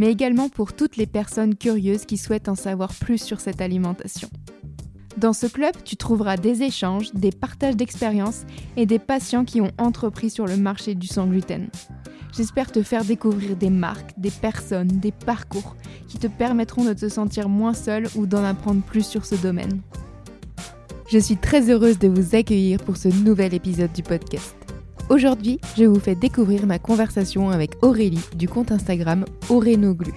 mais également pour toutes les personnes curieuses qui souhaitent en savoir plus sur cette alimentation. Dans ce club, tu trouveras des échanges, des partages d'expériences et des patients qui ont entrepris sur le marché du sans gluten. J'espère te faire découvrir des marques, des personnes, des parcours qui te permettront de te sentir moins seul ou d'en apprendre plus sur ce domaine. Je suis très heureuse de vous accueillir pour ce nouvel épisode du podcast. Aujourd'hui, je vous fais découvrir ma conversation avec Aurélie du compte Instagram Aurénoglu.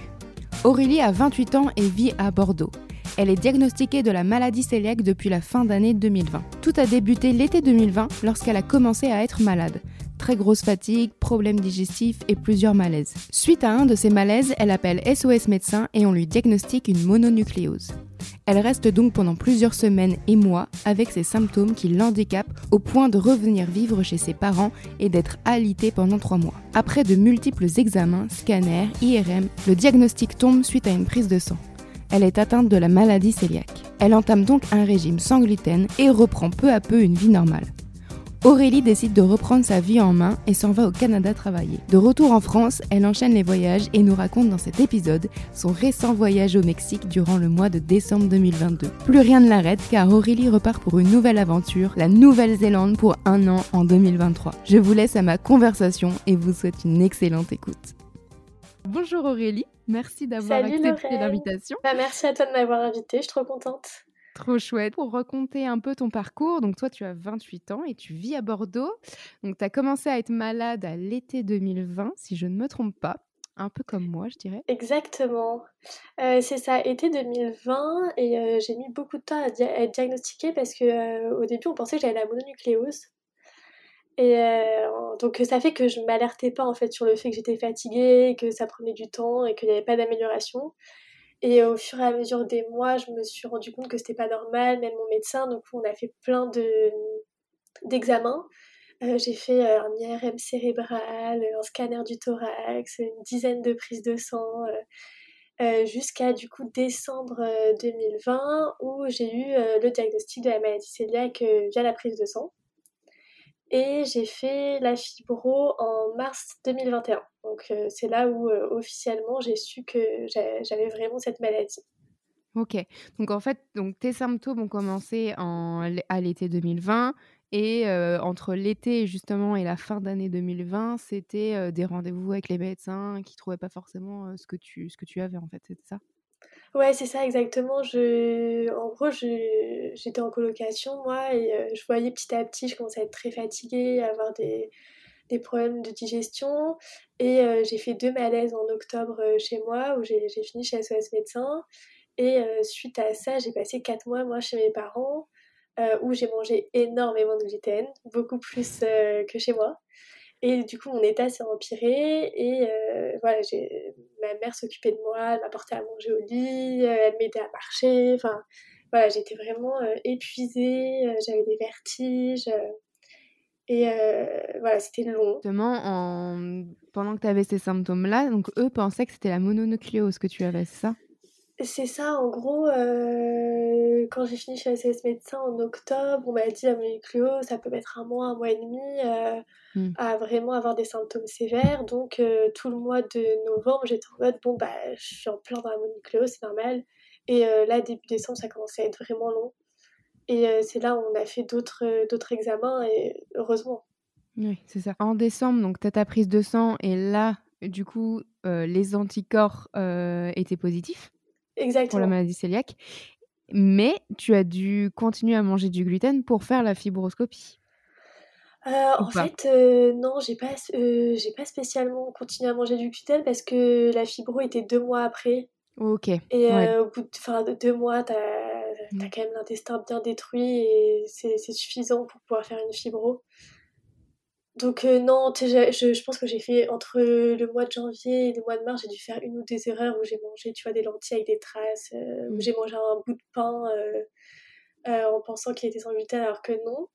Aurélie a 28 ans et vit à Bordeaux. Elle est diagnostiquée de la maladie cœliaque depuis la fin d'année 2020. Tout a débuté l'été 2020 lorsqu'elle a commencé à être malade. Très grosse fatigue, problèmes digestifs et plusieurs malaises. Suite à un de ces malaises, elle appelle SOS médecin et on lui diagnostique une mononucléose. Elle reste donc pendant plusieurs semaines et mois avec ces symptômes qui l'handicapent au point de revenir vivre chez ses parents et d'être alitée pendant trois mois. Après de multiples examens, scanners, IRM, le diagnostic tombe suite à une prise de sang. Elle est atteinte de la maladie cœliaque. Elle entame donc un régime sans gluten et reprend peu à peu une vie normale. Aurélie décide de reprendre sa vie en main et s'en va au Canada travailler. De retour en France, elle enchaîne les voyages et nous raconte dans cet épisode son récent voyage au Mexique durant le mois de décembre 2022. Plus rien ne l'arrête car Aurélie repart pour une nouvelle aventure, la Nouvelle-Zélande pour un an en 2023. Je vous laisse à ma conversation et vous souhaite une excellente écoute. Bonjour Aurélie, merci d'avoir accepté l'invitation. Bah, merci à toi de m'avoir invitée, je suis trop contente. Trop chouette. Pour raconter un peu ton parcours, donc toi tu as 28 ans et tu vis à Bordeaux. Donc tu as commencé à être malade à l'été 2020, si je ne me trompe pas. Un peu comme moi, je dirais. Exactement. Euh, c'est ça, été 2020, et euh, j'ai mis beaucoup de temps à, être diagnostiquée parce que euh, au début on pensait que j'avais la mononucléose. Et donc ça fait que je m'alertais pas en fait sur le fait que j'étais fatiguée, que ça prenait du temps et qu'il n'y avait pas d'amélioration. Et au fur et à mesure des mois, je me suis rendu compte que c'était pas normal, même mon médecin. Donc on a fait plein de d'examens. Euh, j'ai fait euh, un IRM cérébral, euh, un scanner du thorax, une dizaine de prises de sang, jusqu'à du coup décembre euh, 2020 où j'ai eu le diagnostic de la maladie cœliaque via la prise de sang. Et j'ai fait la fibro en mars 2021. Donc euh, c'est là où euh, officiellement j'ai su que j'a- j'avais vraiment cette maladie. Ok. Donc en fait, donc tes symptômes ont commencé en, à l'été 2020 et euh, entre l'été justement et la fin d'année 2020, c'était des rendez-vous avec les médecins qui trouvaient pas forcément ce que tu ce que tu avais en fait, c'était ça? Ouais, c'est ça exactement. Je... En gros, je... j'étais en colocation, moi, et euh, je voyais petit à petit, je commençais à être très fatiguée, à avoir des, des problèmes de digestion. Et euh, j'ai fait deux malaises en octobre euh, chez moi, où j'ai j'ai fini chez SOS Médecin. Et suite à ça, j'ai passé quatre mois, moi, chez mes parents, où j'ai mangé énormément de gluten, beaucoup plus que chez moi. Et du coup, mon état s'est empiré et euh, voilà, ma mère s'occupait de moi, elle m'apportait à manger au lit, euh, elle m'aidait à marcher. Enfin, voilà, j'étais vraiment euh, épuisée, euh, j'avais des vertiges. et voilà, c'était long. Justement, en... pendant que tu avais ces symptômes-là, donc eux pensaient que c'était la mononucléose que tu avais, c'est ça? C'est ça, en gros, euh, quand j'ai fini chez SOS Médecin en octobre, on m'a dit à mononucléose, ça peut mettre un mois, un mois et demi euh, Hmm. à vraiment avoir des symptômes sévères. Donc, euh, tout le mois de novembre, j'étais en mode, bon, bah, je suis en plein dans la mononucléose, c'est normal. Et là, début décembre, ça commençait à être vraiment long. Et c'est là où on a fait d'autres d'autres examens, et heureusement. Oui, c'est ça. En décembre, donc tu as ta prise de sang et là, du coup, les anticorps étaient positifs? Pour la Exactement. maladie cœliaque, mais tu as dû continuer à manger du gluten pour faire la fibroscopie. Euh, en fait, euh, non, j'ai pas, euh, j'ai pas spécialement continué à manger du gluten parce que la fibro était deux mois après. Ok. Et ouais. au bout de, deux mois, t'as, t'as Mm. quand même l'intestin bien détruit et c'est suffisant pour pouvoir faire une fibro. Donc non, je, je, pense que j'ai fait entre le mois de janvier et le mois de mars, j'ai dû faire une ou deux erreurs où j'ai mangé, tu vois, des lentilles avec des traces, où mmh. j'ai mangé un bout de pain en pensant qu'il était sans gluten alors que non.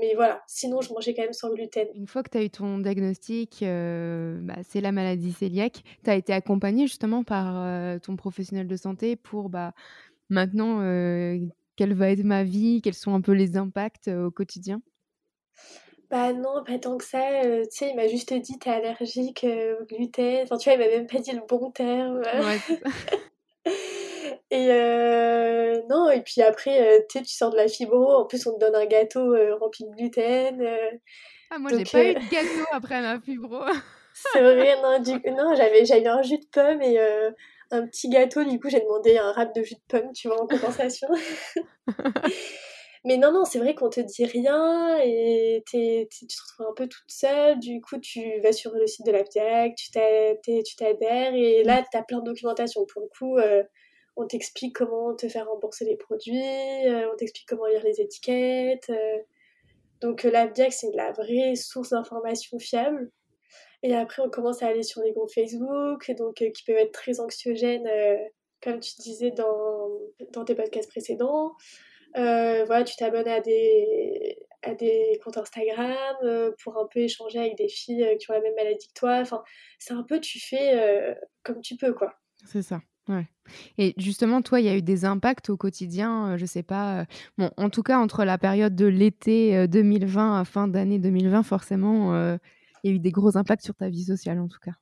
mais voilà, sinon je mangeais quand même sans gluten. Une fois que tu as eu ton diagnostic, bah, c'est la maladie cœliaque, tu as été accompagnée justement par ton professionnel de santé pour bah, maintenant quelle va être ma vie, quels sont un peu les impacts au quotidien? Bah non, pas tant que ça. Euh, tu sais, il m'a juste dit t'es allergique euh, au gluten. Enfin, tu vois, il m'a même pas dit le bon terme. et euh, non, et puis après, tu sais, tu sors de la fibro. En plus, on te donne un gâteau rempli de gluten. ah, moi, j'ai pas eu de gâteau après ma fibro. C'est vrai, non, du non j'avais, j'avais un jus de pomme et un petit gâteau. Du coup, j'ai demandé un rap de jus de pomme, tu vois, en compensation. Mais non, non, c'est vrai qu'on te dit rien et tu te retrouves un peu toute seule. Du coup, tu vas sur le site de l'APDIAC, tu t'adhères et là, tu as plein de documentation. Pour le coup, euh, on t'explique comment te faire rembourser les produits, euh, on t'explique comment lire les étiquettes. Euh. Donc, l'APDIAC, c'est la vraie source d'information fiable. Et après, on commence à aller sur les groupes Facebook, donc, qui peuvent être très anxiogènes, comme tu disais dans tes podcasts précédents. Euh, voilà, tu t'abonnes à des, à des comptes Instagram euh, pour un peu échanger avec des filles euh, qui ont la même maladie que toi. Enfin, c'est un peu, tu fais comme tu peux, quoi. C'est ça. Ouais. Et justement, toi, il y a eu des impacts au quotidien, je sais pas. bon, en tout cas, entre la période de l'été 2020 à fin d'année 2020, forcément, il y a eu des gros impacts sur ta vie sociale, en tout cas.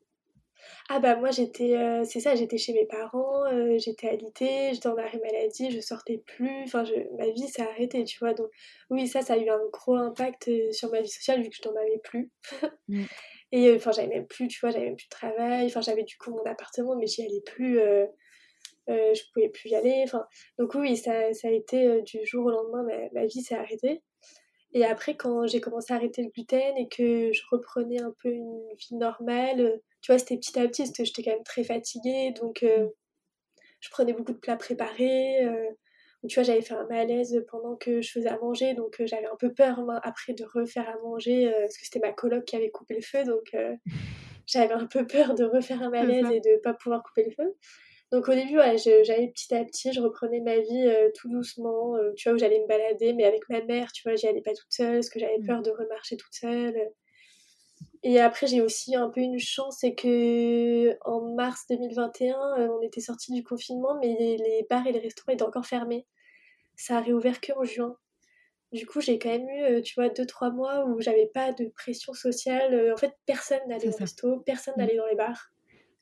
Ah bah moi j'étais, euh, c'est ça, j'étais chez mes parents, euh, j'étais alitée, j'étais en arrêt maladie, je sortais plus, enfin ma vie s'est arrêtée, tu vois. Donc oui, ça, ça a eu un gros impact euh, sur ma vie sociale vu que je n'en avais plus. Mmh. Et enfin j'avais même plus, tu vois, j'avais même plus de travail, enfin j'avais du coup mon appartement mais j'y allais plus, je pouvais plus y aller. Enfin, donc oui, ça, ça a été du jour au lendemain, ma, ma vie s'est arrêtée. Et après, quand j'ai commencé à arrêter le gluten et que je reprenais un peu une vie normale, tu vois, c'était petit à petit, parce que j'étais quand même très fatiguée, donc euh, je prenais beaucoup de plats préparés. Euh, tu vois, j'avais fait un malaise pendant que je faisais à manger, donc euh, j'avais un peu peur après de refaire à manger, parce que c'était ma coloc qui avait coupé le feu, donc j'avais un peu peur de refaire un malaise et de pas pouvoir couper le feu. Donc au début, ouais, j'allais petit à petit, je reprenais ma vie tout doucement, tu vois, où j'allais me balader, mais avec ma mère, tu vois, j'y allais pas toute seule, parce que j'avais mmh. peur de remarcher toute seule. Et après, j'ai aussi un peu une chance, c'est que en mars 2021, euh, on était sorti du confinement, mais les, bars et les restaurants étaient encore fermés. Ça a réouvert que en juin. Du coup, j'ai quand même eu, euh, tu vois, deux, trois mois où j'avais pas de pression sociale. Euh, en fait, personne n'allait au resto, personne mmh. n'allait dans les bars.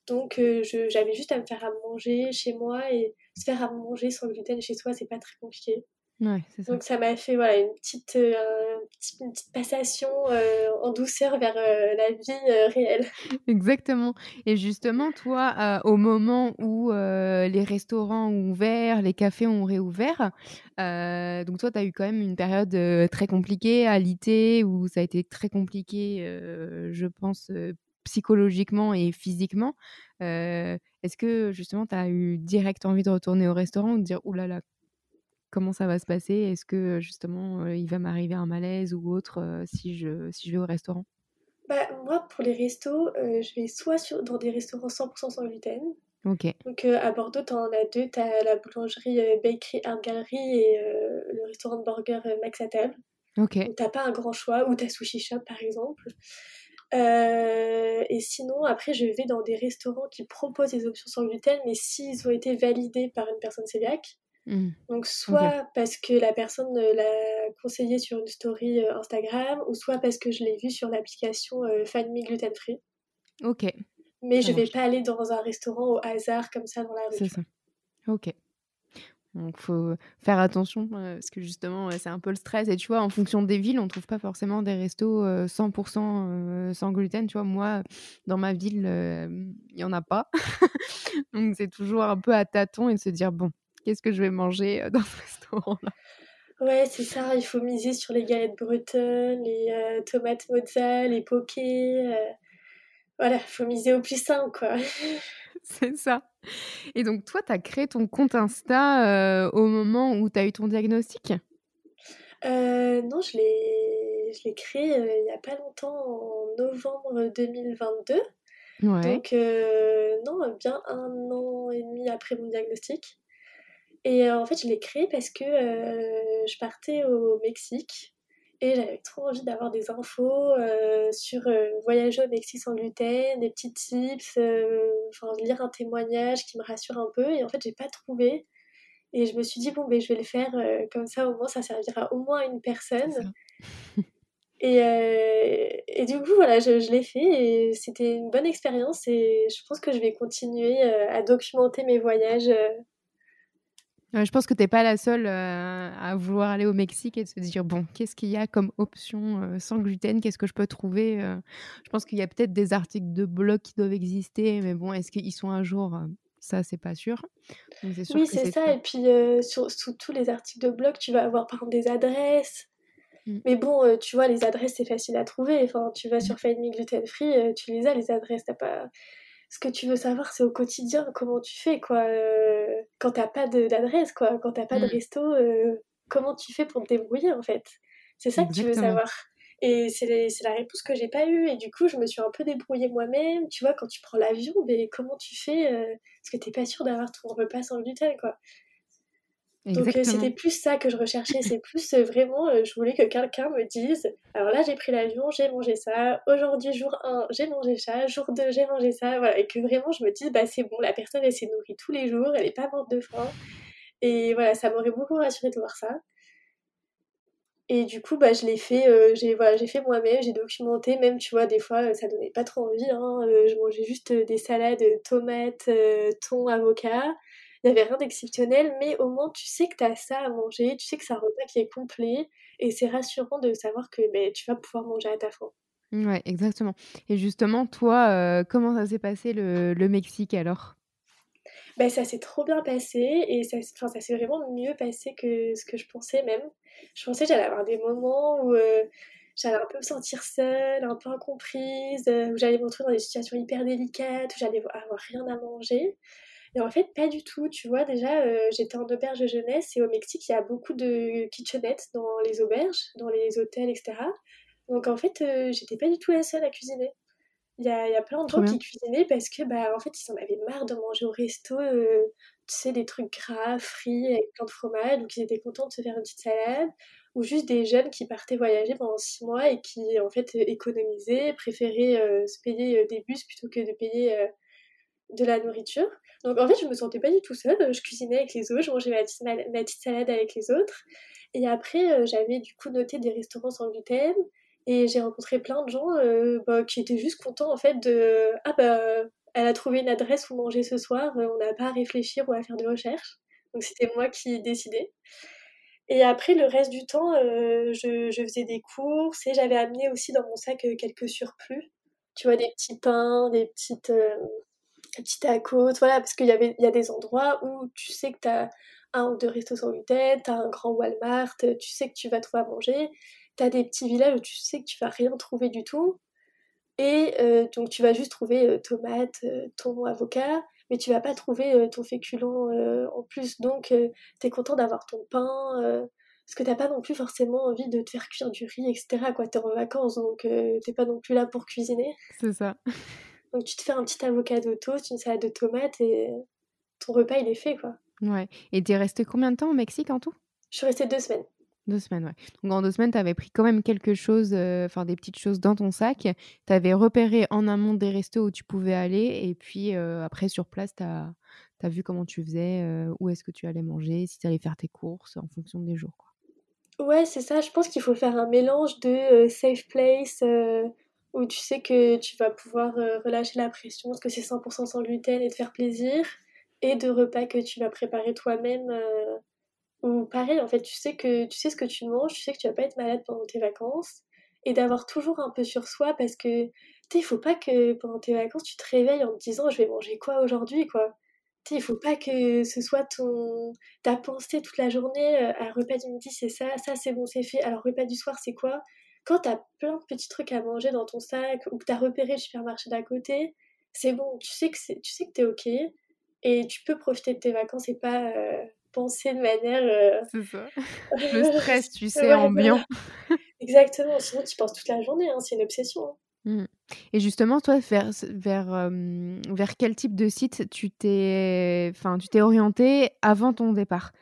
Donc, j'avais juste à me faire à manger chez moi et se faire à manger sans gluten chez soi, c'est pas très compliqué. Donc ça m'a fait voilà, une, petite, euh, une petite passation euh, en douceur vers euh, la vie réelle. Exactement. Et justement, toi, au moment où les restaurants ont ouvert, les cafés ont réouvert, donc toi, tu as eu quand même une période très compliquée à l'IT, où ça a été très compliqué, je pense, psychologiquement et physiquement. Est-ce que justement, tu as eu direct envie de retourner au restaurant ou de dire, oulala, là là, comment ça va se passer? Est-ce que justement il va m'arriver un malaise ou autre si, je, si je vais au restaurant? Bah, Moi, pour les restos, je vais soit sur, dans des restaurants 100% sans gluten. Ok. Donc à Bordeaux, tu en as deux. Tu as la boulangerie Bakery Art Gallery et le restaurant de burger Max à table. Ok. Tu pas un grand choix. Ou tu as Sushi Shop par exemple. et sinon, après, je vais dans des restaurants qui proposent des options sans gluten, mais s'ils ont été validés par une personne cœliaque, Mmh. Donc soit parce que la personne l'a conseillé sur une story euh, Instagram, ou soit parce que je l'ai vu sur l'application euh, Me Gluten Free. Ok. Mais je vais pas aller dans un restaurant au hasard comme ça dans la rue. C'est ça. Ok. Donc faut faire attention euh, parce que justement c'est un peu le stress et tu vois en fonction des villes on trouve pas forcément des restos 100% sans gluten tu vois moi dans ma ville il y en a pas donc c'est toujours un peu à tâtons et de se dire bon qu'est-ce que je vais manger euh, dans ce restaurant-là? Ouais, c'est ça, il faut miser sur les galettes bretonnes, les euh, tomates mozza, les pokés. Euh, voilà, il faut miser au plus simple, quoi. c'est ça. Et donc, toi, tu as créé ton compte Insta au moment où tu as eu ton diagnostic? Non, je l'ai je l'ai créé il n'y a pas longtemps, en novembre 2022. Ouais. Donc, non, bien un an et demi après mon diagnostic. Et en fait, je l'ai créé parce que je partais au Mexique et j'avais trop envie d'avoir des infos sur voyager au Mexique sans gluten, des petits tips, enfin lire un témoignage qui me rassure un peu. Et en fait, j'ai pas trouvé. Et je me suis dit, bon, ben, je vais le faire comme ça, au moins, ça servira au moins à une personne. Et, euh, et, du coup, voilà, je, je l'ai fait et c'était une bonne expérience et je pense que je vais continuer euh, à documenter mes voyages. Euh. Je pense que tu n'es pas la seule à vouloir aller au Mexique et de se dire, bon, qu'est-ce qu'il y a comme option sans gluten? Qu'est-ce que je peux trouver Je pense qu'il y a peut-être des articles de blog qui doivent exister, mais bon, est-ce qu'ils sont un jour? Ça, c'est pas sûr. sûr oui, c'est ça. Et puis, sur, sous tous les articles de blog, tu vas avoir par exemple des adresses, Mm. Mais bon, euh, tu vois, les adresses, c'est facile à trouver. Enfin, tu vas mm. sur Find Me Gluten Free, euh, tu les as, les adresses. T'as pas... Ce que tu veux savoir, c'est au quotidien comment tu fais, quoi. Euh, quand t'as pas d'adresse, quoi. Quand t'as pas de mm. resto, comment tu fais pour te débrouiller, en fait? C'est ça que tu veux savoir. Et c'est la réponse que j'ai pas eue. Et du coup, je me suis un peu débrouillée moi-même. Tu vois, quand tu prends l'avion, mais comment tu fais Parce que t'es pas sûr d'avoir ton repas sans gluten, quoi. Donc euh, c'était plus ça que je recherchais, c'est plus euh, vraiment, euh, je voulais que quelqu'un me dise, alors là j'ai pris l'avion, j'ai mangé ça, aujourd'hui jour 1 j'ai mangé ça, jour 2 j'ai mangé ça, voilà, et que vraiment je me dise, bah c'est bon, la personne elle s'est nourrie tous les jours, elle est pas morte de faim, et voilà, ça m'aurait beaucoup rassuré de voir ça. Et du coup, bah, je l'ai fait, j'ai voilà, fait moi-même, j'ai documenté, même tu vois, des fois ça donnait pas trop envie, hein, je mangeais juste des salades, tomates, thon, avocat il n'y avait rien d'exceptionnel, mais au moins tu sais que tu as ça à manger, tu sais que c'est un repas qui est complet, et c'est rassurant de savoir que ben, tu vas pouvoir manger à ta faim. Ouais, exactement. Et justement, toi, euh, comment ça s'est passé le, le Mexique alors? Ben, ça s'est trop bien passé et ça, ça s'est vraiment mieux passé que ce que je pensais même. Je pensais que j'allais avoir des moments où euh, j'allais un peu me sentir seule, un peu incomprise, euh, où j'allais me retrouver dans des situations hyper délicates, où j'allais avoir rien à manger. Et en fait, pas du tout. Tu vois, déjà, euh, j'étais en auberge de jeunesse et au Mexique, il y a beaucoup de kitchenettes dans les auberges, dans les hôtels, etc. Donc en fait, euh, j'étais pas du tout la seule à cuisiner. Il y a, y a, plein de gens qui cuisinaient parce que, bah, en fait, ils en avaient marre de manger au resto, euh, tu sais, des trucs gras, frits, avec plein de fromage. Donc ils étaient contents de se faire une petite salade. Ou juste des jeunes qui partaient voyager pendant six mois et qui, en fait, économisaient, préféraient se payer des bus plutôt que de payer de la nourriture. Donc en fait, je me sentais pas du tout seule. Je cuisinais avec les autres, je mangeais ma petite, salade avec les autres. Et après, euh, j'avais du coup noté des restaurants sans gluten. Et j'ai rencontré plein de gens euh, bah, qui étaient juste contents en fait de Ah bah, elle a trouvé une adresse où manger ce soir, euh, on n'a pas à réfléchir ou à faire de recherches. Donc c'était moi qui décidais. Et après, le reste du temps, je, faisais des courses et j'avais amené aussi dans mon sac quelques surplus. Tu vois, des petits pains, des petites petit tacos, voilà, parce qu'il y, avait, y a des endroits où tu sais que tu as un ou deux restos sans gluten, tu as un grand Walmart, tu sais que tu vas trouver à manger, tu as des petits villages où tu sais que tu vas rien trouver du tout, et euh, donc tu vas juste trouver euh, tomates, euh, avocat, mais tu vas pas trouver ton féculent en plus, donc tu es content d'avoir ton pain, parce que t'as pas non plus forcément envie de te faire cuire du riz, etc. Quoi, t'es en vacances, donc t'es pas non plus là pour cuisiner. C'est ça. Donc tu te fais un petit avocado toast, une salade de tomates et ton repas il est fait quoi. Ouais. Et t'es resté combien de temps au Mexique en tout? Je suis restée deux semaines. Deux semaines, ouais. Donc en deux semaines, tu avais pris quand même quelque chose, euh, enfin des petites choses dans ton sac. Tu avais repéré en amont des restos où tu pouvais aller. Et puis euh, après, sur place, tu as, vu comment tu faisais, euh, où est-ce que tu allais manger, si tu allais faire tes courses en fonction des jours. Quoi. Ouais, c'est ça. Je pense qu'il faut faire un mélange de safe place, où tu sais que tu vas pouvoir euh, relâcher la pression parce que c'est 100% sans gluten et te faire plaisir, et de repas que tu vas préparer toi-même. Euh, ou pareil, en fait, tu sais, que, tu sais ce que tu manges, tu sais que tu vas pas être malade pendant tes vacances, et d'avoir toujours un peu sur soi parce que, tu il faut pas que pendant tes vacances, tu te réveilles en te disant je vais manger quoi aujourd'hui, quoi. Tu il faut pas que ce soit ton ta pensée toute la journée, euh, à repas du midi c'est ça, ça c'est bon, c'est fait, alors repas du soir c'est quoi? Quand tu as plein de petits trucs à manger dans ton sac ou que tu as repéré le supermarché d'à côté, c'est bon, tu sais que c'est, tu sais que t'es ok et tu peux profiter de tes vacances et pas euh, penser de manière. Euh, c'est ça. Le stress, tu sais, ambiant. Exactement, sinon tu penses toute la journée, hein, c'est une obsession. Hein. Mmh. Et justement, toi, vers, vers, vers quel type de site tu t'es, enfin, tu t'es orienté avant ton départ?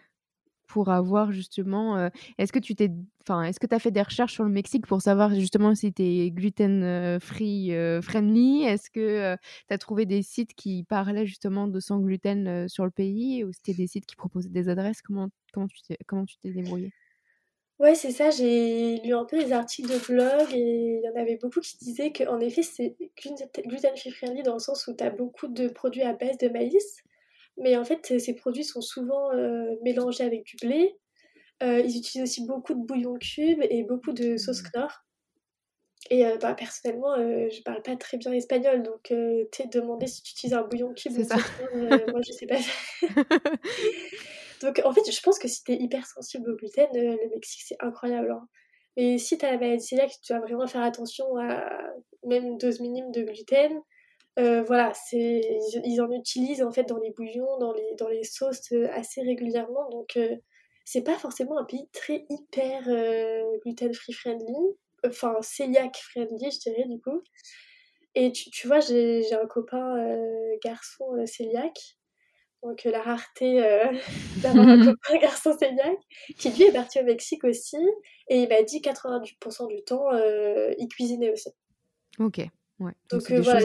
Pour avoir justement. est-ce que tu t'es, enfin, est-ce que tu as fait des recherches sur le Mexique pour savoir justement si tu es gluten free friendly? Est-ce que tu as trouvé des sites qui parlaient justement de sans gluten sur le pays ou c'était des sites qui proposaient des adresses? Comment comment tu t'es comment tu t'es débrouillé Ouais, c'est ça, j'ai lu un peu les articles de blog et il y en avait beaucoup qui disaient qu'en effet c'est gluten free friendly dans le sens où tu as beaucoup de produits à base de maïs, mais en fait ces produits sont souvent euh, mélangés avec du blé. Euh, ils utilisent aussi beaucoup de bouillon cube et beaucoup de sauce mmh. Knorr. Et euh, bah, personnellement, je parle pas très bien espagnol, donc t'es demandé si tu utilises un bouillon cube ou moi je sais pas. Donc en fait, je pense que si t'es hyper sensible au gluten, le Mexique c'est incroyable. Hein. Mais si t'as la maladie cœliaque, tu dois vraiment faire attention à même une dose minime de gluten. Euh, voilà, c'est ils en utilisent en fait dans les bouillons, dans les dans les sauces euh, assez régulièrement. Donc c'est pas forcément un pays très hyper gluten free friendly, enfin celiac friendly, je dirais du coup. Et tu, tu vois, j'ai un copain garçon celiac donc euh, la rareté euh, d'avoir un garçon celiac, qui lui est parti au Mexique aussi, et il m'a dit 90% du temps, euh, il cuisinait aussi. Ok, ouais. Donc, voilà,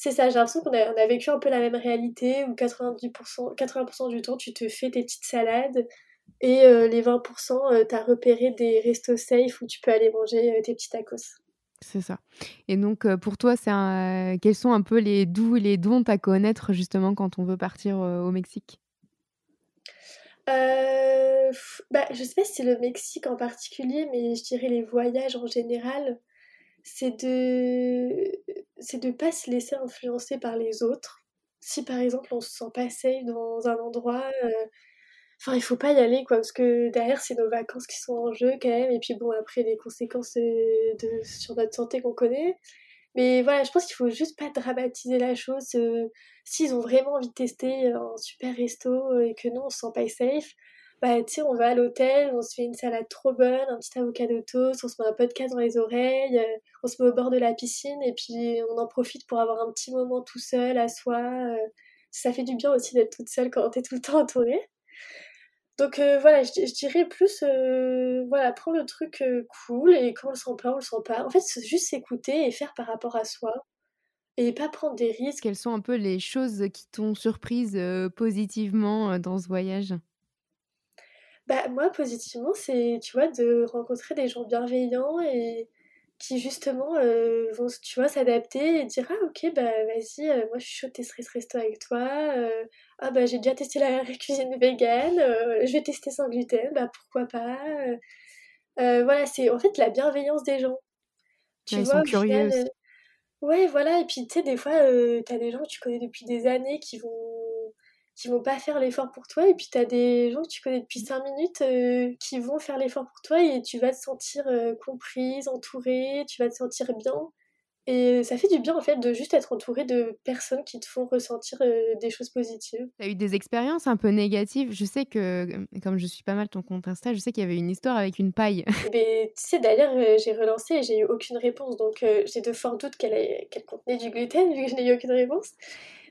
c'est ça, j'ai l'impression qu'on a, on a vécu un peu la même réalité, où 90%, 80% du temps, tu te fais tes petites salades, et les 20%, tu as repéré des restos safe où tu peux aller manger tes petits tacos. C'est ça. Et donc, pour toi, c'est quels sont un peu les doux et les dons à connaître justement quand on veut partir au Mexique? Euh, bah, Je sais pas si c'est le Mexique en particulier, mais je dirais les voyages en général. C'est de c'est de pas se laisser influencer par les autres. Si par exemple on se sent pas safe dans un endroit, Enfin, il faut pas y aller, quoi, parce que derrière, c'est nos vacances qui sont en jeu quand même. Et puis, bon, après, les conséquences euh, de, sur notre santé qu'on connaît. Mais voilà, je pense qu'il faut juste pas dramatiser la chose. Euh, s'ils ont vraiment envie de tester un super resto euh, et que nous, on se sent pas safe, bah, on va à l'hôtel, on se fait une salade trop bonne, un petit avocado toast, on se met un podcast dans les oreilles, on se met au bord de la piscine et puis on en profite pour avoir un petit moment tout seul à soi. ça fait du bien aussi d'être toute seule quand t'es tout le temps entourée. Donc euh, voilà, je, dirais plus, euh, voilà, prendre le truc euh, cool et quand on le sent pas, on le sent pas. En fait, juste s'écouter et faire par rapport à soi et pas prendre des risques. Quelles sont un peu les choses qui t'ont surprise positivement dans ce voyage? Bah moi, positivement, c'est, tu vois, de rencontrer des gens bienveillants et qui justement vont, tu vois, s'adapter et dire ah ok bah vas-y, moi je suis chaud de tester ce resto avec toi ah bah j'ai déjà testé la cuisine végane, euh, je vais tester sans gluten, bah pourquoi pas. Euh, euh, voilà, c'est en fait la bienveillance des gens. Tu vois, ils sont curieux. ouais, voilà, et puis tu sais, des fois, t'as des gens que tu connais depuis des années qui vont qui vont pas faire l'effort pour toi, et puis t'as des gens que tu connais depuis 5 minutes qui vont faire l'effort pour toi, et tu vas te sentir comprise, entourée, tu vas te sentir bien. Et ça fait du bien en fait de juste être entouré de personnes qui te font ressentir euh, des choses positives. Tu as eu des expériences un peu négatives. Je sais que, comme je suis pas mal ton compte Insta, je sais qu'il y avait une histoire avec une paille. Mais, tu sais, d'ailleurs, euh, j'ai relancé et j'ai eu aucune réponse. Donc euh, j'ai de forts doutes qu'elle contenait du gluten vu que je n'ai eu aucune réponse.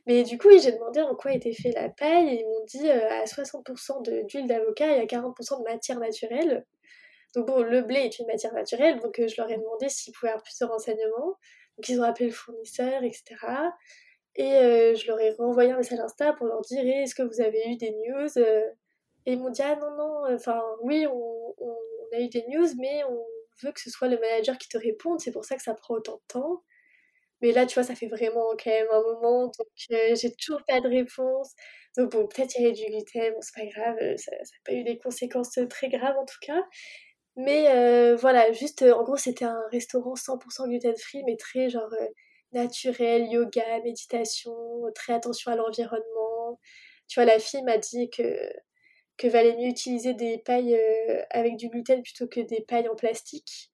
Mais du coup, j'ai demandé en quoi était fait la paille et ils m'ont dit à 60% d'huile d'avocat et à 40% de matière naturelle. Donc bon, le blé est une matière naturelle, donc je leur ai demandé s'ils pouvaient avoir plus de renseignements. Donc ils ont appelé le fournisseur, etc. Et euh, je leur ai renvoyé un message Insta pour leur dire est-ce que vous avez eu des news euh? Et ils m'ont dit ah non, non, enfin oui, on, a eu des news, mais on veut que ce soit le manager qui te réponde, c'est pour ça que ça prend autant de temps. Mais là, tu vois, ça fait vraiment quand même un moment, donc euh, j'ai toujours pas de réponse. Donc bon, peut-être il y avait du gluten, bon, c'est pas grave, ça n'a pas eu des conséquences très graves en tout cas. Mais euh, voilà, juste, euh, en gros, c'était un restaurant 100% gluten-free, mais très genre euh, naturel, yoga, méditation, très attention à l'environnement. Tu vois, la fille m'a dit que, que valait mieux utiliser des pailles avec du gluten plutôt que des pailles en plastique.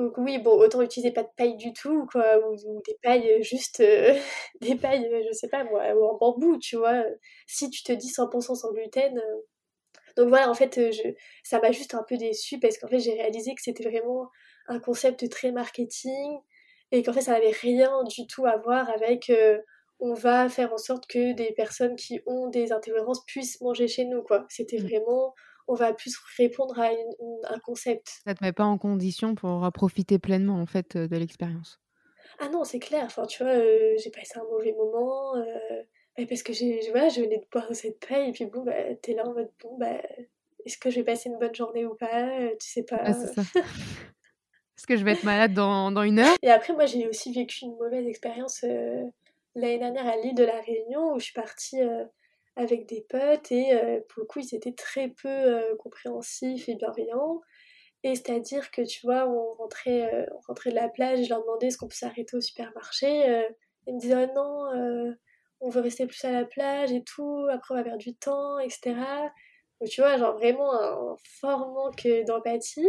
Donc oui, bon, autant utiliser pas de paille du tout, quoi, ou, des pailles juste, des pailles, je sais pas moi, ou en bambou, tu vois. Si tu te dis 100% sans gluten, Donc voilà, en fait, je, ça m'a juste un peu déçue parce qu'en fait, j'ai réalisé que c'était vraiment un concept très marketing et qu'en fait, ça n'avait rien du tout à voir avec on va faire en sorte que des personnes qui ont des intolérances puissent manger chez nous, quoi. C'était mmh. vraiment, on va plus répondre à un concept. Ça te met pas en condition pour profiter pleinement, en fait, de l'expérience. Ah non, c'est clair. Enfin, tu vois, euh, j'ai passé un mauvais moment. Euh, parce que j'ai, voilà, je venais de boire cette paille. Et puis bon, bah, t'es là en mode, bon, bah, est-ce que je vais passer une bonne journée ou pas euh, Tu sais pas. est-ce que je vais être malade dans, dans, une heure? Et après, moi, j'ai aussi vécu une mauvaise expérience l'année dernière à l'île de la Réunion où je suis partie avec des potes et pour le coup, ils étaient très peu compréhensifs et bienveillants. Et c'est-à-dire que, tu vois, on rentrait, euh, on rentrait de la plage, je leur demandais est-ce qu'on peut s'arrêter au supermarché. Euh, ils me disaient oh non, euh, on veut rester plus à la plage et tout, après on va perdre du temps, etc. Donc, tu vois, genre vraiment un fort manque d'empathie.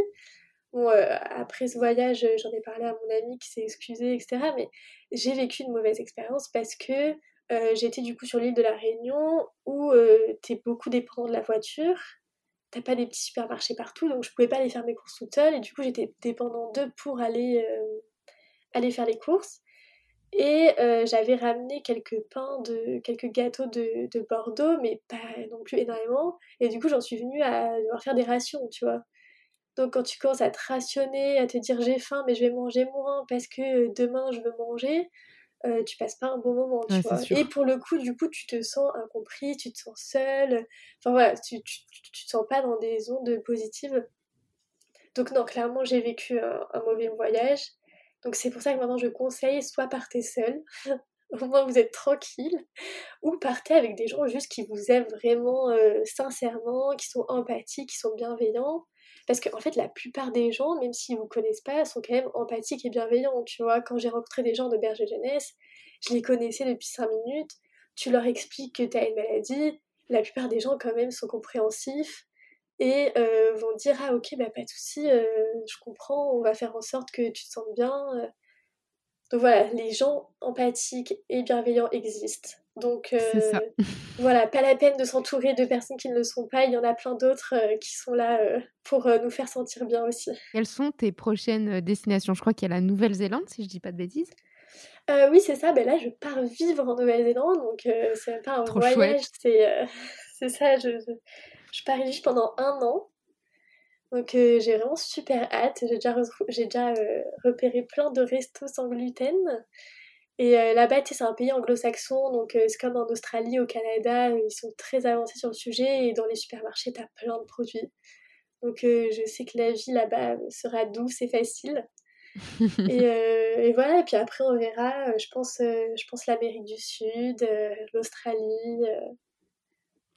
Bon, après ce voyage, j'en ai parlé à mon ami qui s'est excusé, etc. Mais j'ai vécu une mauvaise expérience parce que j'étais du coup sur l'île de la Réunion où t'es beaucoup dépendant de la voiture t'as pas des petits supermarchés partout, donc je pouvais pas aller faire mes courses toute seule, et du coup j'étais dépendant d'eux pour aller, euh, aller faire les courses. Et euh, j'avais ramené quelques pains, de, quelques gâteaux de, de, Bordeaux, mais pas non plus énormément. Et du coup j'en suis venue à devoir faire des rations, tu vois. Donc quand tu commences à te rationner, à te dire j'ai faim mais je vais manger moins parce que demain je veux manger, euh, tu passes pas un bon moment, tu vois. Et pour le coup, du coup, tu te sens incompris, tu te sens seul. Enfin voilà, tu, tu, tu, te sens pas dans des ondes positives. Donc non, clairement, j'ai vécu un, mauvais voyage. Donc c'est pour ça que maintenant je conseille, soit partez seul, au moins vous êtes tranquille, ou partez avec des gens juste qui vous aiment vraiment euh, sincèrement, qui sont empathiques, qui sont bienveillants. Parce qu'en fait, la plupart des gens, même s'ils vous connaissent pas, sont quand même empathiques et bienveillants. Tu vois, quand j'ai rencontré des gens de Berger Jeunesse, je les connaissais depuis 5 minutes, tu leur expliques que tu as une maladie, la plupart des gens quand même sont compréhensifs et euh, vont dire ah ok bah pas de souci, euh, je comprends, on va faire en sorte que tu te sentes bien. Euh. Donc voilà, les gens empathiques et bienveillants existent. Donc euh, voilà, pas la peine de s'entourer de personnes qui ne le sont pas. Il y en a plein d'autres euh, qui sont là euh, pour nous faire sentir bien aussi. Quelles sont tes prochaines destinations? Je crois qu'il y a la Nouvelle-Zélande, si je dis pas de bêtises. oui, c'est ça. Ben là, je pars vivre en Nouvelle-Zélande, donc c'est même pas un voyage. C'est ça. Je, je, pars juste pendant un an. Donc j'ai vraiment super hâte. J'ai déjà, j'ai déjà repéré plein de restos sans gluten. Et euh, là-bas, c'est un pays anglo-saxon, donc euh, c'est comme en Australie, au Canada, euh, ils sont très avancés sur le sujet et dans les supermarchés, t'as plein de produits. Donc je sais que la vie là-bas sera douce et facile. et, voilà, et puis après on verra, je pense, je pense l'Amérique du Sud, l'Australie,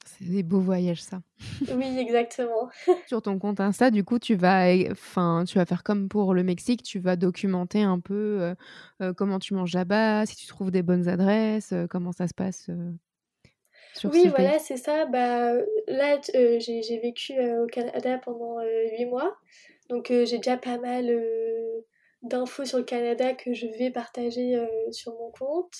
c'est des beaux voyages, ça. oui, exactement. Sur ton compte Insta, du coup, tu vas, enfin, tu vas faire comme pour le Mexique, tu vas documenter un peu euh, euh, comment tu manges là-bas, si tu trouves des bonnes adresses, euh, comment ça se passe. Sur oui, voilà, c'est ça. Bah, là, j'ai vécu au Canada pendant huit mois, donc j'ai déjà pas mal d'infos sur le Canada que je vais partager sur mon compte.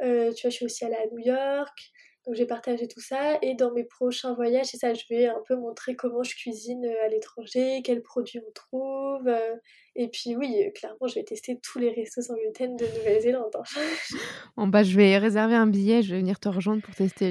tu vois, je suis aussi allée à New York. Donc j'ai partagé tout ça et dans mes prochains voyages, c'est ça, je vais un peu montrer comment je cuisine euh, à l'étranger, quels produits on trouve. Euh, et puis oui, euh, clairement, je vais tester tous les restos sans gluten de Nouvelle-Zélande. Hein. Bon bah je vais réserver un billet, je vais venir te rejoindre pour tester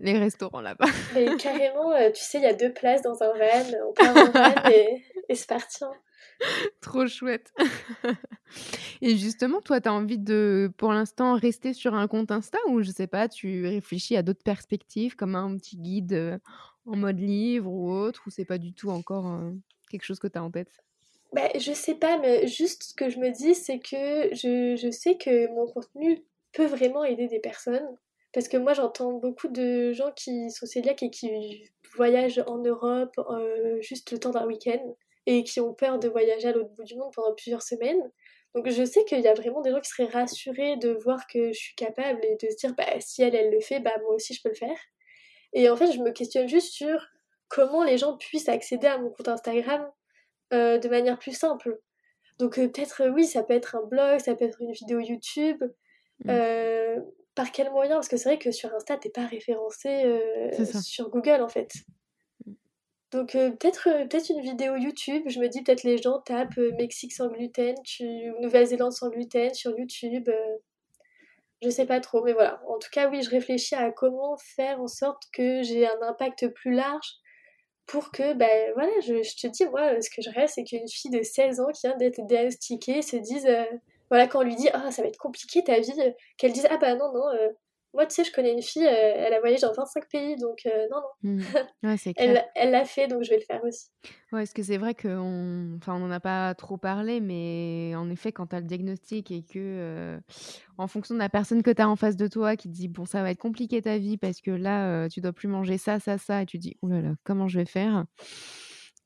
les, restaurants là-bas. Mais carrément, tu sais, il y a deux places dans un van, on part en van et, et c'est parti. Hein. Trop chouette. Et justement, toi, tu as envie de, pour l'instant, rester sur un compte Insta ou je sais pas, tu réfléchis à d'autres perspectives comme un petit guide euh, en mode livre ou autre, ou c'est pas du tout encore euh, quelque chose que tu as en tête? Bah, Je sais pas, mais juste ce que je me dis, c'est que je, je sais que mon contenu peut vraiment aider des personnes. Parce que moi, j'entends beaucoup de gens qui sont cœliaques et qui voyagent en Europe euh, juste le temps d'un week-end et qui ont peur de voyager à l'autre bout du monde pendant plusieurs semaines. Donc je sais qu'il y a vraiment des gens qui seraient rassurés de voir que je suis capable et de se dire bah si elle elle le fait, bah moi aussi je peux le faire. Et en fait je me questionne juste sur comment les gens puissent accéder à mon compte Instagram euh, de manière plus simple. Donc euh, peut-être oui ça peut être un blog, ça peut être une vidéo YouTube. Mmh. Euh, par quel moyen? Parce que c'est vrai que sur Insta t'es pas référencé sur Google en fait. Donc peut-être peut-être une vidéo YouTube, je me dis peut-être les gens tapent Mexique sans gluten, tu... Nouvelle-Zélande sans gluten sur YouTube. je sais pas trop, mais voilà. En tout cas, oui, je réfléchis à comment faire en sorte que j'ai un impact plus large pour que, ben voilà, je, te dis, moi, ce que je rêve, c'est qu'une fille de 16 ans qui vient d'être diagnostiquée se dise, voilà, quand on lui dit, ah, ça va être compliqué ta vie, qu'elle dise, ah bah non, non, moi, tu sais, je connais une fille, euh, elle a voyagé dans 25 pays, donc euh, non, non. Mmh. Ouais, clair. elle l'a fait, donc je vais le faire aussi. Ouais, est-ce que c'est vrai qu'on enfin, on n'en a pas trop parlé, mais en effet, quand tu as le diagnostic et que, euh, en fonction de la personne que tu as en face de toi qui te dit, bon, ça va être compliqué ta vie parce que là, tu dois plus manger ça, ça, ça, et tu dis, oh là là, comment je vais faire?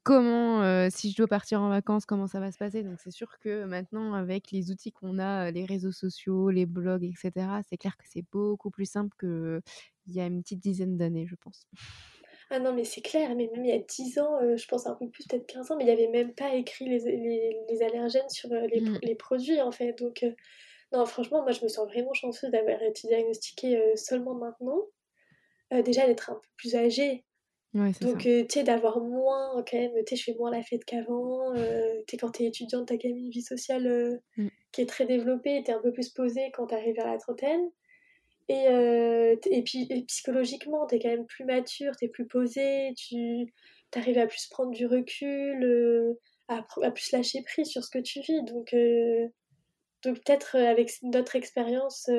Comment, si je dois partir en vacances, comment ça va se passer? Donc c'est sûr que maintenant, avec les outils qu'on a, les réseaux sociaux, les blogs, etc., c'est clair que c'est beaucoup plus simple qu'il y a une petite dizaine d'années, je pense. Ah non, mais c'est clair, mais même il y a 10 ans, je pense un peu plus, peut-être 15 ans, mais il n'y avait même pas écrit les, les, allergènes sur les, mmh. les, produits, en fait. Donc, non, franchement, moi, je me sens vraiment chanceuse d'avoir été diagnostiquée seulement maintenant. déjà, d'être un peu plus âgée, donc, tu sais, d'avoir moins, quand même, tu sais, je fais moins la fête qu'avant. tu sais, quand t'es étudiante, t'as quand même une vie sociale mmh. qui est très développée, t'es un peu plus posée quand t'arrives vers la trentaine. Et, et puis, et psychologiquement, t'es quand même plus mature, t'es plus posée, tu arrives à plus prendre du recul, à, à, plus lâcher prise sur ce que tu vis. Donc, donc peut-être avec notre expérience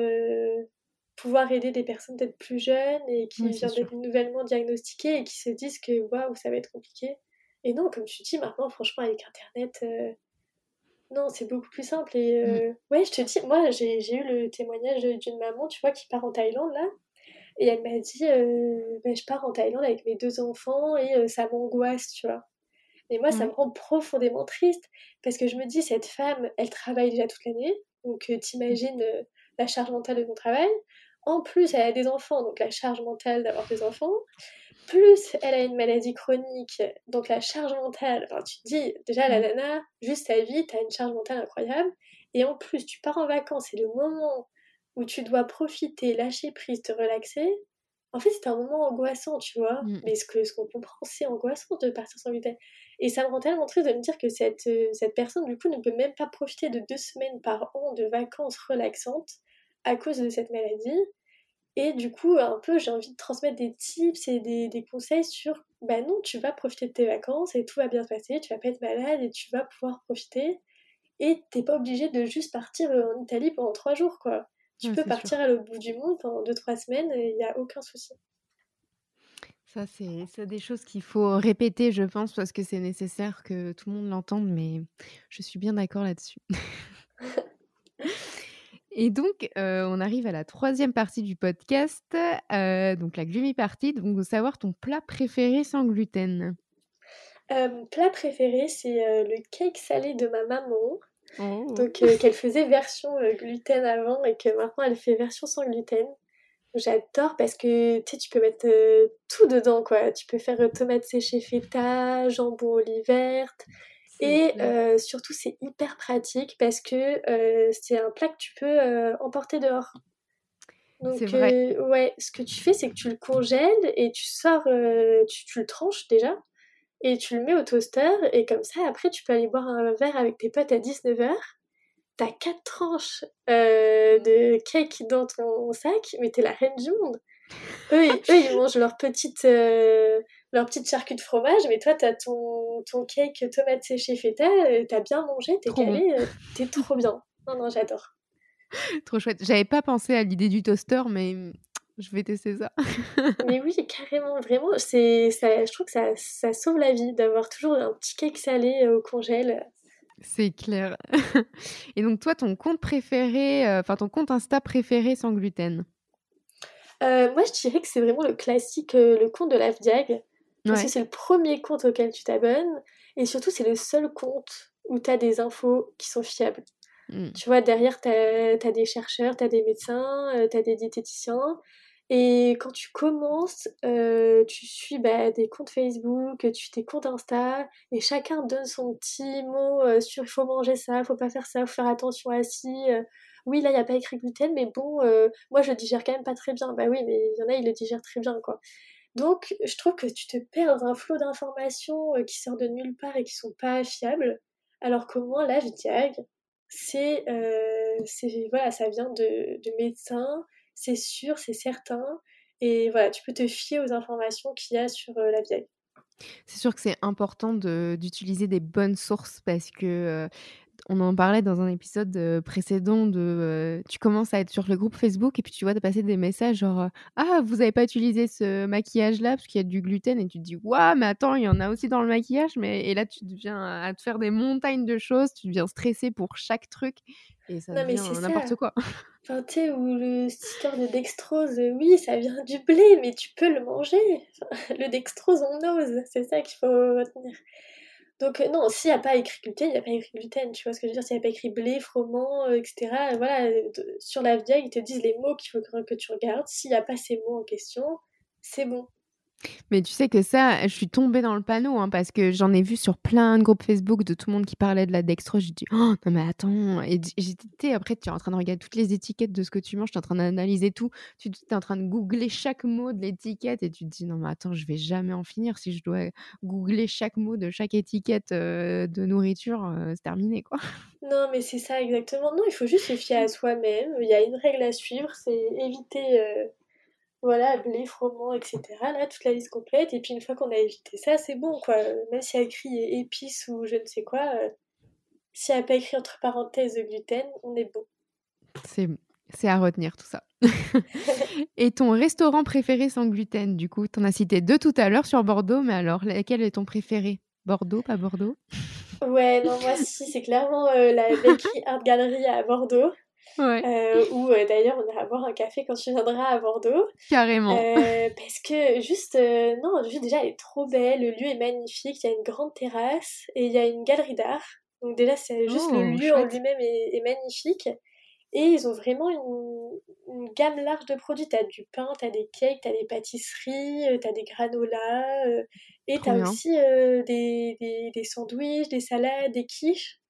pouvoir aider des personnes peut-être plus jeunes et qui viennent d'être nouvellement diagnostiquées et qui se disent que waouh, ça va être compliqué. Et non, comme tu dis, maintenant, franchement, avec Internet, euh, non, c'est beaucoup plus simple. Et euh, mm. ouais, je te dis, moi, j'ai eu le témoignage d'une maman, tu vois, qui part en Thaïlande là. Et elle m'a dit, euh, bah, je pars en Thaïlande avec mes deux enfants et ça m'angoisse, tu vois. Et moi, ça me rend profondément triste parce que je me dis, cette femme, elle travaille déjà toute l'année. Donc, t'imagines la charge mentale de ton travail. En plus, elle a des enfants, donc la charge mentale d'avoir des enfants. Plus, elle a une maladie chronique, donc la charge mentale. Enfin, tu te dis, déjà, la mm. nana, juste ta vie, tu as une charge mentale incroyable. Et en plus, tu pars en vacances, c'est le moment où tu dois profiter, lâcher prise, te relaxer. En fait, c'est un moment angoissant, tu vois. Mm. Mais ce qu'on ce qu'on comprend, c'est angoissant de partir sans gluten. Et ça me rend tellement triste de me dire que cette, euh, cette personne, du coup, ne peut même pas profiter de deux semaines par an de vacances relaxantes à cause de cette maladie. Et du coup, un peu, j'ai envie de transmettre des tips et des, des, conseils sur, bah non, tu vas profiter de tes vacances et tout va bien se passer, tu vas pas être malade et tu vas pouvoir profiter. Et t'es pas obligé de juste partir en Italie pendant trois jours, quoi. Tu peux partir à l'autre bout du monde pendant deux, trois semaines et il n'y a aucun souci. Ça, c'est des choses qu'il faut répéter, je pense, parce que c'est nécessaire que tout le monde l'entende, mais je suis bien d'accord là-dessus. Et donc, on arrive à la troisième partie du podcast, donc la gloomy party, donc savoir ton plat préféré sans gluten? plat préféré, c'est le cake salé de ma maman. Oh. Donc, qu'elle faisait version gluten avant et que maintenant elle fait version sans gluten. J'adore parce que tu peux mettre tout dedans, quoi. Tu peux faire tomates séchées feta, jambon olive verte, et euh, surtout, c'est hyper pratique parce que euh, c'est un plat que tu peux euh, emporter dehors. Donc, vrai. ouais, ce que tu fais, c'est que tu le congèles et tu sors, tu, tu, le tranches déjà et tu le mets au toaster. Et comme ça, après, tu peux aller boire un verre avec tes potes à 19h. T'as quatre tranches de cake dans ton sac, mais t'es la reine du monde. Eux, eux, ils mangent leur petite leur petite charcuterie de fromage, mais toi, t'as ton, ton cake tomate séchée feta, euh, t'as bien mangé, t'es calé, euh, t'es trop bien. Non, non, j'adore. Trop chouette. J'avais pas pensé à l'idée du toaster, mais je vais tester ça. mais oui, carrément, vraiment, c'est, ça, je trouve que ça, ça sauve la vie d'avoir toujours un petit cake salé euh, au congèle. C'est clair. Et donc, toi, ton compte préféré, enfin, ton compte Insta préféré sans gluten? Moi, je dirais que c'est vraiment le classique, le compte de l'AFDIAG. Parce que c'est le premier compte auquel tu t'abonnes. Et surtout, c'est le seul compte où tu as des infos qui sont fiables. Mmh. Tu vois, derrière, tu as, des chercheurs, tu as des médecins, euh, tu as des diététiciens. Et quand tu commences, euh, tu suis bah, des comptes Facebook, tu des comptes Insta, et chacun donne son petit mot euh, sur il faut manger ça, faut pas faire ça, faut faire attention à ci. oui, là, il n'y a pas écrit gluten, mais bon, moi, je le digère quand même pas très bien. Bah oui, mais il y en a, ils le digèrent très bien, quoi. Donc, je trouve que tu te perds dans un flot d'informations qui sortent de nulle part et qui sont pas fiables, alors qu'au moins la Diag, c'est, voilà, ça vient de, de médecins, c'est sûr, c'est certain, et voilà, tu peux te fier aux informations qu'il y a sur la vieille. C'est sûr que c'est important d'utiliser des bonnes sources parce que on en parlait dans un épisode précédent de tu commences à être sur le groupe Facebook et puis tu vois de passer des messages genre ah vous n'avez pas utilisé ce maquillage là parce qu'il y a du gluten et tu te dis waouh mais attends il y en a aussi dans le maquillage mais et là tu deviens à te faire des montagnes de choses tu deviens stressé pour chaque truc et ça devient n'importe quoi. Enfin, tu sais, ou le sticker de dextrose, oui, ça vient du blé, mais tu peux le manger. le dextrose, on ose, c'est ça qu'il faut retenir. Donc euh, non, s'il n'y a pas écrit gluten, il n'y a pas écrit gluten, tu vois ce que je veux dire? S'il n'y a pas écrit blé, froment, euh, etc., voilà, sur la vieille, ils te disent les mots qu'il faut que tu regardes. S'il n'y a pas ces mots en question, c'est bon. Mais tu sais que ça, je suis tombée dans le panneau hein, parce que j'en ai vu sur plein de groupes Facebook de tout le monde qui parlait de la dextrose. J'ai dit, oh non, mais attends. Et j'étais, après, tu es en train de regarder toutes les étiquettes de ce que tu manges, tu es en train d'analyser tout. Tu es en train de googler chaque mot de l'étiquette et tu te dis, non, mais attends, je vais jamais en finir. Si je dois googler chaque mot de chaque étiquette euh, de nourriture, euh, c'est terminé, quoi. Non, mais c'est ça exactement. Non, il faut juste se fier à soi-même. Il y a une règle à suivre, c'est éviter. Euh, voilà, blé, froment, etc. Là, toute la liste complète. Et puis une fois qu'on a évité ça, c'est bon, quoi. Même s'il y a écrit épices ou je ne sais quoi, euh, s'il n'y a pas écrit entre parenthèses gluten, on est bon. C'est c'est à retenir tout ça. et ton restaurant préféré sans gluten, du coup, tu en as cité deux tout à l'heure sur Bordeaux, mais alors lequel est ton préféré? Bordeaux, pas Bordeaux? Ouais, non, moi si, c'est clairement euh, la Bakery Art Gallery à Bordeaux. Ouais. Euh, ou euh, d'ailleurs on ira boire un café quand tu viendras à Bordeaux. Carrément. Euh, parce que juste, non, juste déjà elle est trop belle, le lieu est magnifique, il y a une grande terrasse et il y a une galerie d'art. Donc déjà c'est juste le oh, lieu en lui-même est, magnifique. Et ils ont vraiment une, gamme large de produits. T'as du pain, t'as des cakes, t'as des pâtisseries, t'as des granolas, et t'as aussi des, des, des sandwichs, des salades, des quiches.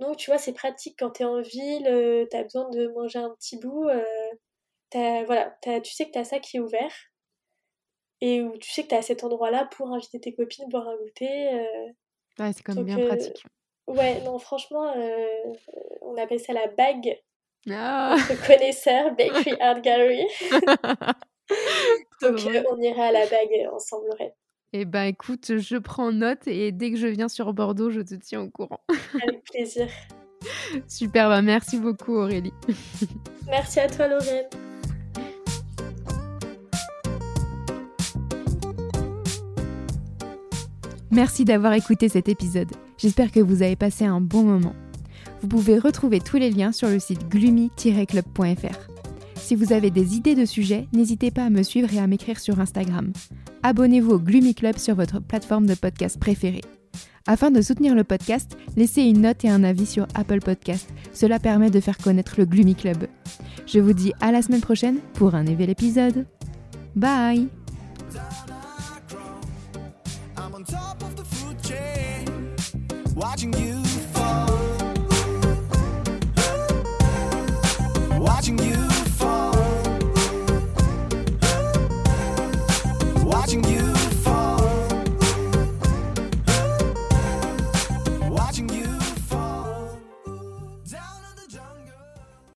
Donc, tu vois, c'est pratique quand tu es en ville, euh, tu as besoin de manger un petit bout. Euh, voilà, tu sais que tu as ça qui est ouvert. Et où tu sais que tu as cet endroit-là pour inviter tes copines, boire un goûter. Euh. ouais, c'est quand même bien pratique. Ouais, non, franchement, on appelle ça la bague. Ah. connaisseur, Bakery Art Gallery. Donc, on ira à la bague ensemble. Eh ben écoute, je prends note et dès que je viens sur Bordeaux, je te tiens au courant. Avec plaisir. Super, bah merci beaucoup Aurélie. Merci à toi Lorraine. Merci d'avoir écouté cet épisode. J'espère que vous avez passé un bon moment. Vous pouvez retrouver tous les liens sur le site gloomy-club.fr. Si vous avez des idées de sujets, n'hésitez pas à me suivre et à m'écrire sur Instagram. Abonnez-vous au Gloomy Club sur votre plateforme de podcast préférée. Afin de soutenir le podcast, laissez une note et un avis sur Apple Podcast. Cela permet de faire connaître le Gloomy Club. Je vous dis à la semaine prochaine pour un nouvel épisode. Bye